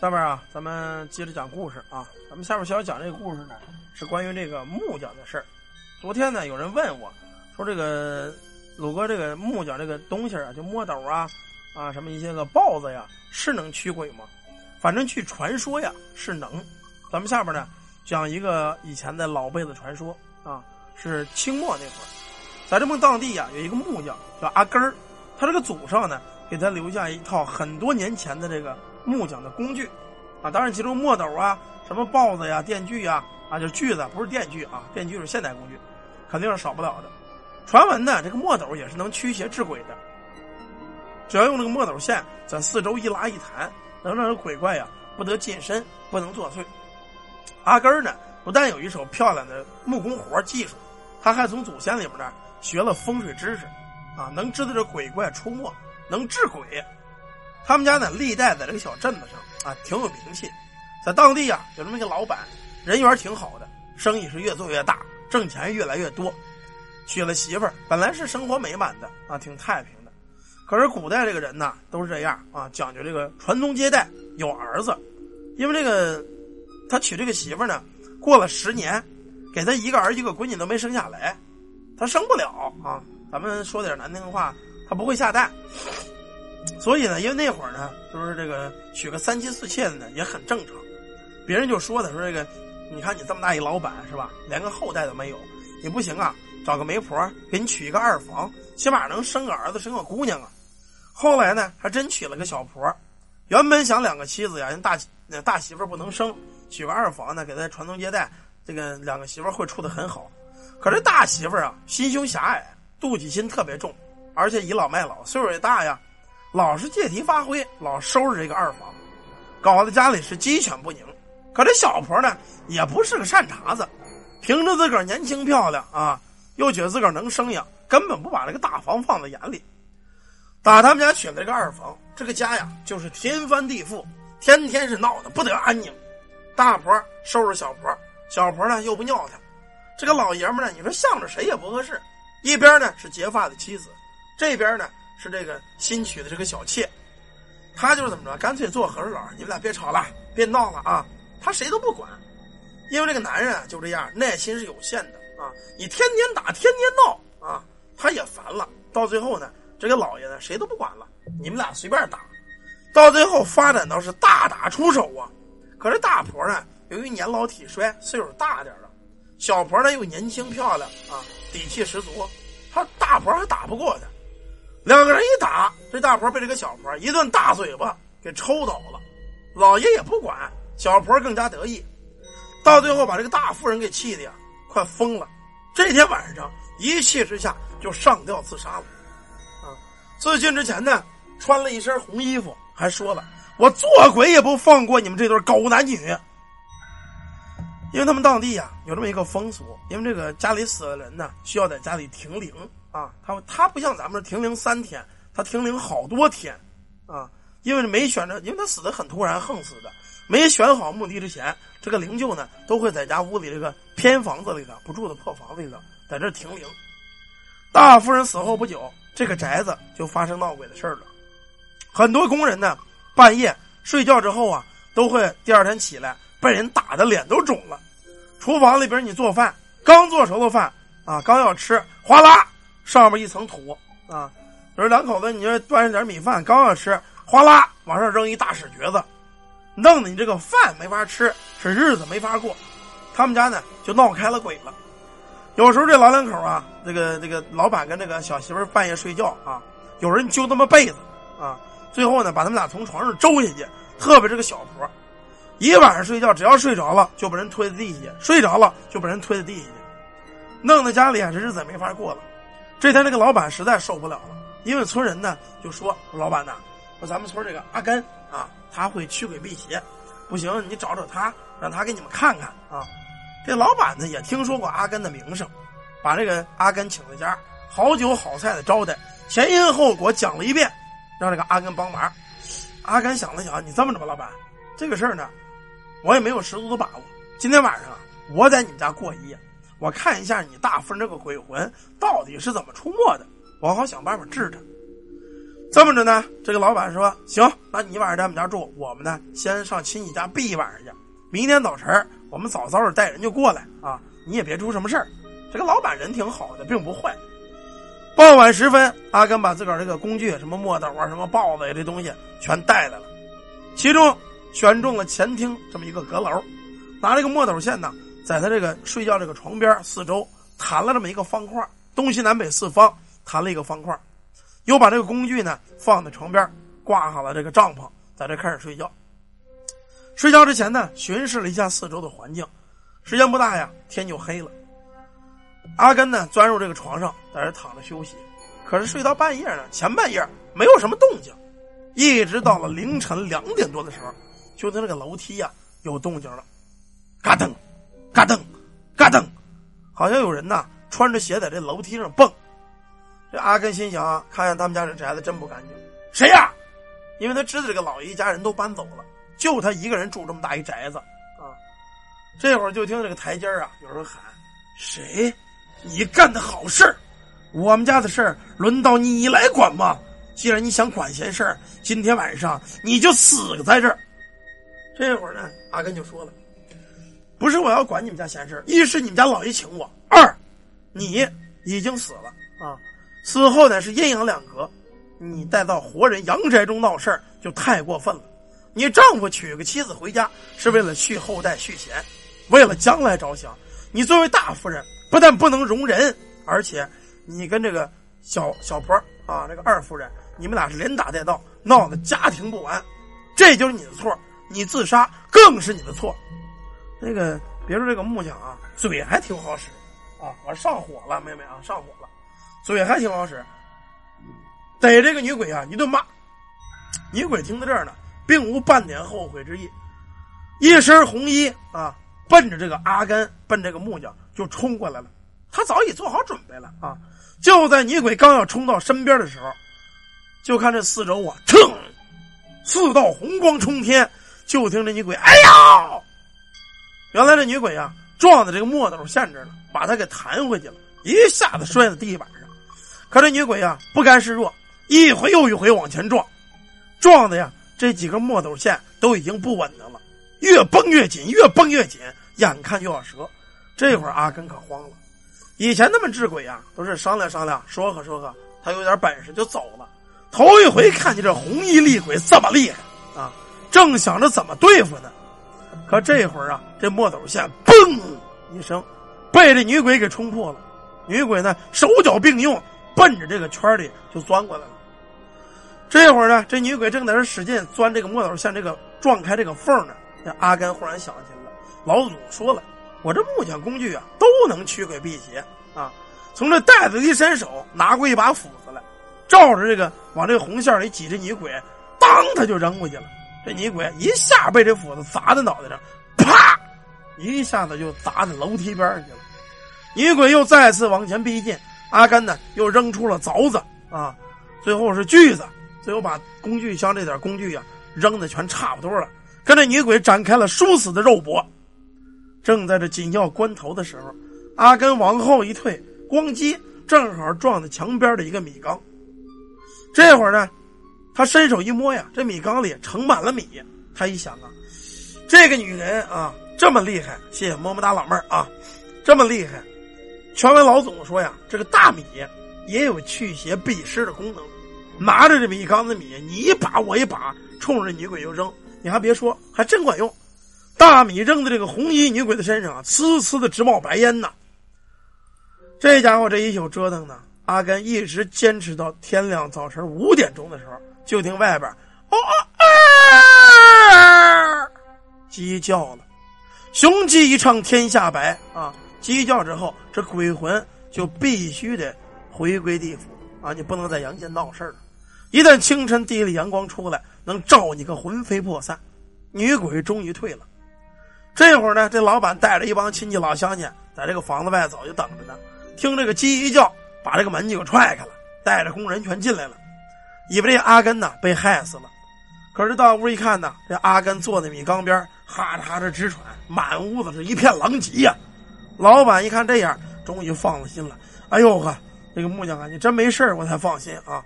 下面啊，咱们接着讲故事啊。咱们下面想要讲这个故事呢，是关于这个木匠的事儿。昨天呢，有人问我，说这个鲁哥，这个木匠这个东西啊，就墨斗啊，啊什么一些个豹子呀，是能驱鬼吗？反正据传说呀，是能。咱们下边呢，讲一个以前的老辈子传说啊，是清末那会儿，在这么当地呀，有一个木匠叫阿根儿，他这个祖上呢，给他留下一套很多年前的这个。木匠的工具，啊，当然其中墨斗啊，什么刨子呀、电锯呀，啊，就是锯子，不是电锯啊，电锯是现代工具，肯定是少不了的。传闻呢，这个墨斗也是能驱邪治鬼的，只要用这个墨斗线在四周一拉一弹，能让这鬼怪呀不得近身，不能作祟。阿根呢，不但有一手漂亮的木工活技术，他还从祖先里边呢学了风水知识，啊，能知道这鬼怪出没，能治鬼。他们家呢，历代在这个小镇子上啊，挺有名气，在当地啊，有这么一个老板，人缘挺好的，生意是越做越大，挣钱越来越多。娶了媳妇儿，本来是生活美满的啊，挺太平的。可是古代这个人呢，都是这样啊，讲究这个传宗接代，有儿子。因为这个他娶这个媳妇儿呢，过了十年，给他一个儿一个闺女都没生下来，他生不了啊。咱们说点难听话，他不会下蛋。所以呢，因为那会儿呢，就是这个娶个三妻四妾的呢也很正常，别人就说他说这个，你看你这么大一老板是吧，连个后代都没有，你不行啊，找个媒婆给你娶一个二房，起码能生个儿子生个姑娘啊。后来呢，还真娶了个小婆，原本想两个妻子呀，人大大媳妇不能生，娶个二房呢给他传宗接代，这个两个媳妇会处的很好。可是大媳妇啊，心胸狭隘，妒忌心特别重，而且倚老卖老，岁数也大呀。老是借题发挥，老收拾这个二房，搞得家里是鸡犬不宁。可这小婆呢，也不是个善茬子，凭着自个儿年轻漂亮啊，又觉得自个儿能生养，根本不把这个大房放在眼里。打他们家娶了这个二房，这个家呀就是天翻地覆，天天是闹得不得安宁。大婆收拾小婆，小婆呢又不尿他。这个老爷们呢，你说向着谁也不合适。一边呢是结发的妻子，这边呢。是这个新娶的这个小妾，他就是怎么着，干脆做和事佬，你们俩别吵了，别闹了啊！他谁都不管，因为这个男人啊就这样，耐心是有限的啊！你天天打，天天闹啊，他也烦了。到最后呢，这个老爷呢谁都不管了，你们俩随便打。到最后发展到是大打出手啊！可是大婆呢，由于年老体衰，岁数大点了，小婆呢又年轻漂亮啊，底气十足，她大婆还打不过他。两个人一打，这大婆被这个小婆一顿大嘴巴给抽倒了。老爷也不管，小婆更加得意，到最后把这个大妇人给气的呀，快疯了。这天晚上一气之下就上吊自杀了。啊，自尽之前呢，穿了一身红衣服，还说了：“我做鬼也不放过你们这对狗男女。”因为他们当地呀有这么一个风俗，因为这个家里死的人呢，需要在家里停灵。啊，他他不像咱们这停灵三天，他停灵好多天，啊，因为没选着，因为他死的很突然，横死的，没选好墓地之前，这个灵柩呢都会在家屋里这个偏房子里头不住的破房子里头，在这停灵。大夫人死后不久，这个宅子就发生闹鬼的事儿了，很多工人呢半夜睡觉之后啊，都会第二天起来被人打的脸都肿了。厨房里边你做饭，刚做熟的饭啊，刚要吃，哗啦。上面一层土啊，有两口子，你这端着点米饭，刚要吃，哗啦往上扔一大屎橛子，弄得你这个饭没法吃，是日子没法过。他们家呢就闹开了鬼了。有时候这老两口啊，这个这个老板跟这个小媳妇半夜睡觉啊，有人揪他们被子啊，最后呢把他们俩从床上周下去。特别这个小婆，一晚上睡觉，只要睡着了就把人推在地下，睡着了就把人推在地下去，弄得家里啊这日子没法过了。这天，这个老板实在受不了了，因为村人呢就说：“老板呐，说咱们村这个阿根啊，他会驱鬼辟邪，不行，你找找他，让他给你们看看啊。”这老板呢也听说过阿根的名声，把这个阿根请在家，好酒好菜的招待，前因后果讲了一遍，让这个阿根帮忙。阿根想了想，你这么着吧，老板，这个事儿呢，我也没有十足的把握，今天晚上，我在你们家过一夜。我看一下你大夫人这个鬼魂到底是怎么出没的，我好想办法治他。这么着呢，这个老板说：“行，那你晚上在我们家住，我们呢先上亲戚家避一晚上去。明天早晨我们早早的带人就过来啊，你也别出什么事儿。”这个老板人挺好的，并不坏。傍晚时分，阿根把自个儿这个工具，什么墨斗啊、什么刨子呀，这东西全带来了。其中选中了前厅这么一个阁楼，拿这个墨斗线呢，在他这个睡觉这个床边四周弹了这么一个方块，东西南北四方弹了一个方块。又把这个工具呢放在床边，挂好了这个帐篷，在这开始睡觉。睡觉之前呢，巡视了一下四周的环境。时间不大呀，天就黑了。阿根呢钻入这个床上，在这躺着休息。可是睡到半夜呢，前半夜没有什么动静，一直到了凌晨两点多的时候，就听这个楼梯呀有动静了，嘎噔，嘎噔，嘎噔，好像有人呐穿着鞋在这楼梯上蹦。这阿根心想：看见他们家这宅子真不干净。谁呀？因为他知道这个老爷一家人都搬走了，就他一个人住这么大一宅子啊。这会儿就听这个台阶啊，有人喊：“谁？你干的好事我们家的事儿轮到你来管吗？既然你想管闲事儿，今天晚上你就死在这儿。”这会儿呢，阿根就说了：“不是我要管你们家闲事一是你们家老爷请我，二你已经死了啊。”死后呢是阴阳两隔，你带到活人阳宅中闹事就太过分了。你丈夫娶个妻子回家是为了续后代续弦，为了将来着想。你作为大夫人，不但不能容人，而且你跟这个小小婆啊，这个二夫人，你们俩是连打带闹，闹得家庭不完，这就是你的错。你自杀更是你的错。那个别说这个木匠啊，嘴还挺好使啊，我上火了，妹妹啊，上火了。嘴还挺好使，逮这个女鬼啊一顿骂。女鬼听到这儿呢，并无半点后悔之意，一身红衣啊，奔着这个阿甘，奔这个木匠就冲过来了。他早已做好准备了啊！就在女鬼刚要冲到身边的时候，就看这四周啊，腾，四道红光冲天。就听这女鬼，哎呀！原来这女鬼啊，撞在这个墨斗线这了，把他给弹回去了，一下子摔在地板上。可这女鬼呀，不甘示弱，一回又一回往前撞，撞的呀，这几根墨斗线都已经不稳当了，越绷越紧，越绷越紧，眼看就要折。这会儿阿根可慌了，以前他们治鬼呀，都是商量商量，说和说和，他有点本事就走了。头一回看见这红衣厉鬼这么厉害啊，正想着怎么对付呢，可这会儿啊，这墨斗线嘣一声，被这女鬼给冲破了。女鬼呢，手脚并用。奔着这个圈里就钻过来了。这会儿呢，这女鬼正在这使劲钻这个墨斗线，这个撞开这个缝呢。这阿甘忽然想起来了，老祖说了，我这木匠工具啊都能驱鬼辟邪啊。从这袋子一伸手拿过一把斧子来，照着这个往这个红线里挤这女鬼，当他就扔过去了。这女鬼一下被这斧子砸在脑袋上，啪，一下子就砸在楼梯边上去了。女鬼又再次往前逼近。阿甘呢，又扔出了凿子啊，最后是锯子，最后把工具箱这点工具呀扔的全差不多了，跟这女鬼展开了殊死的肉搏。正在这紧要关头的时候，阿甘往后一退，咣叽，正好撞在墙边的一个米缸。这会儿呢，他伸手一摸呀，这米缸里盛满了米。他一想啊，这个女人啊这么厉害，谢谢么么哒老妹儿啊，这么厉害。权威老总说呀，这个大米也有去邪避湿的功能。拿着这米缸子米，你一把我一把，冲着女鬼就扔。你还别说，还真管用。大米扔在这个红衣女鬼的身上啊，呲呲的直冒白烟呐。这家伙这一宿折腾呢，阿甘一直坚持到天亮，早晨五点钟的时候，就听外边哦啊，鸡叫了，雄鸡一唱天下白啊。鸡叫之后，这鬼魂就必须得回归地府啊！你不能在阳间闹事了。一旦清晨地里阳光出来，能照你个魂飞魄散。女鬼终于退了。这会儿呢，这老板带着一帮亲戚老乡亲，在这个房子外早就等着呢。听这个鸡一叫，把这个门就给踹开了，带着工人全进来了，以为这阿根呢被害死了。可是到屋一看呢，这阿根坐在米缸边，哈着哈着直喘，满屋子是一片狼藉呀。老板一看这样，终于放了心了。哎呦呵，这个木匠啊，你真没事我才放心啊。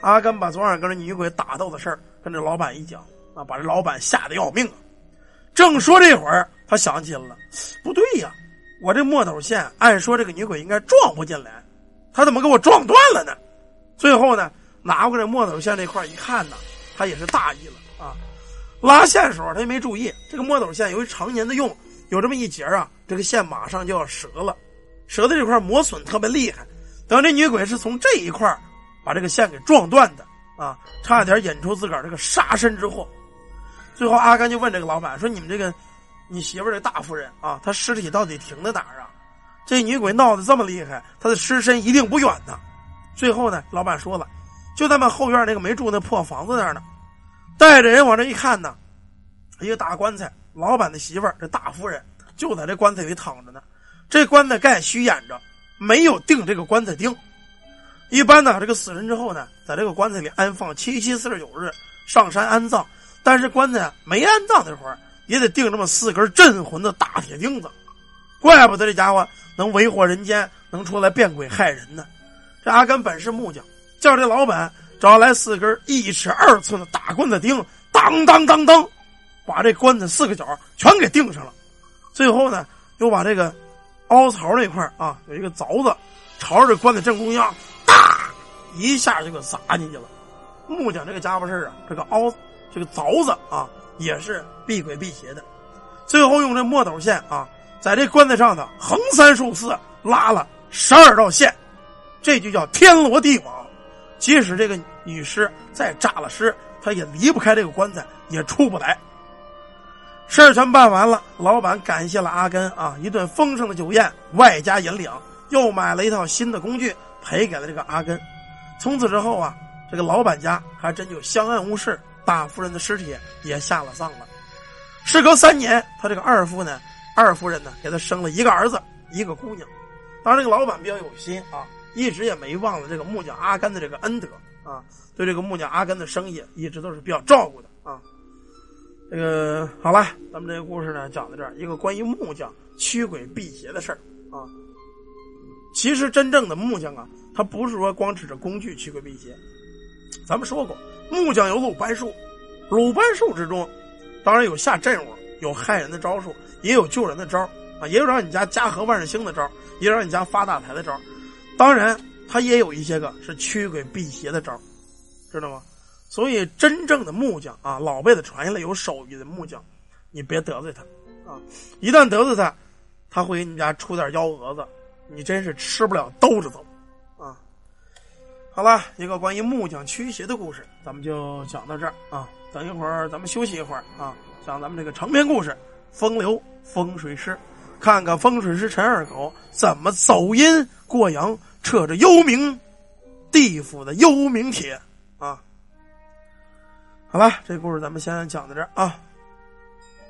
阿根把昨晚跟这女鬼打斗的事儿跟这老板一讲，啊，把这老板吓得要命啊。正说这会儿，他想起了，不对呀，我这墨斗线按说这个女鬼应该撞不进来，他怎么给我撞断了呢？最后呢，拿过这墨斗线这块一看呢，他也是大意了啊。拉线时候他也没注意，这个墨斗线由于常年的用，有这么一节啊，这个线马上就要折了，折的这块磨损特别厉害。等这女鬼是从这一块把这个线给撞断的啊，差点引出自个儿这个杀身之祸。最后阿甘就问这个老板说：“你们这个你媳妇这大夫人啊，她尸体到底停在哪儿啊？这女鬼闹得这么厉害，她的尸身一定不远呢。”最后呢，老板说了，就在们后院那个没住那破房子那儿呢。带着人往这一看呢，一个大棺材，老板的媳妇儿这大夫人就在这棺材里躺着呢。这棺材盖虚掩着，没有钉这个棺材钉。一般呢，这个死人之后呢，在这个棺材里安放七七四十九日，上山安葬。但是棺材没安葬那会儿，也得钉这么四根镇魂的大铁钉子。怪不得这家伙能为祸人间，能出来变鬼害人呢。这阿甘本是木匠，叫这老板找来四根一尺二寸的大棺材钉，当当当当，把这棺材四个角全给钉上了。最后呢，又把这个凹槽那块啊，有一个凿子，朝着这棺材正中央，哒一下就给砸进去了。木匠这个家伙事啊，这个凹这个凿子啊，也是避鬼避邪的。最后用这墨斗线啊，在这棺材上头横三竖四拉了十二道线。这就叫天罗地网，即使这个女尸再炸了尸，她也离不开这个棺材，也出不来。事儿全办完了，老板感谢了阿根啊，一顿丰盛的酒宴，外加银两，又买了一套新的工具赔给了这个阿根。从此之后啊，这个老板家还真就相安无事，大夫人的尸体也下了葬了。事隔三年，他这个二夫呢，二夫人呢，给他生了一个儿子，一个姑娘。当然，这个老板比较有心啊。一直也没忘了这个木匠阿甘的这个恩德啊，对这个木匠阿甘的生意一直都是比较照顾的啊。这个好了，咱们这个故事呢讲到这儿，一个关于木匠驱鬼辟邪的事儿啊。其实真正的木匠啊，他不是说光指着工具驱鬼辟邪。咱们说过，木匠有鲁班术，鲁班术之中，当然有下阵物，有害人的招数，也有救人的招啊，也有让你家家和万事兴的招也有让你家发大财的招当然，他也有一些个是驱鬼辟邪的招知道吗？所以真正的木匠啊，老辈子传下来有手艺的木匠，你别得罪他啊！一旦得罪他，他会给你家出点幺蛾子，你真是吃不了兜着走啊！好了，一个关于木匠驱邪的故事，咱们就讲到这儿啊。等一会儿咱们休息一会儿啊，讲咱们这个长篇故事《风流风水师》。看看风水师陈二狗怎么走阴过阳，扯着幽冥地府的幽冥铁啊！好吧，这故事咱们先讲到这儿啊。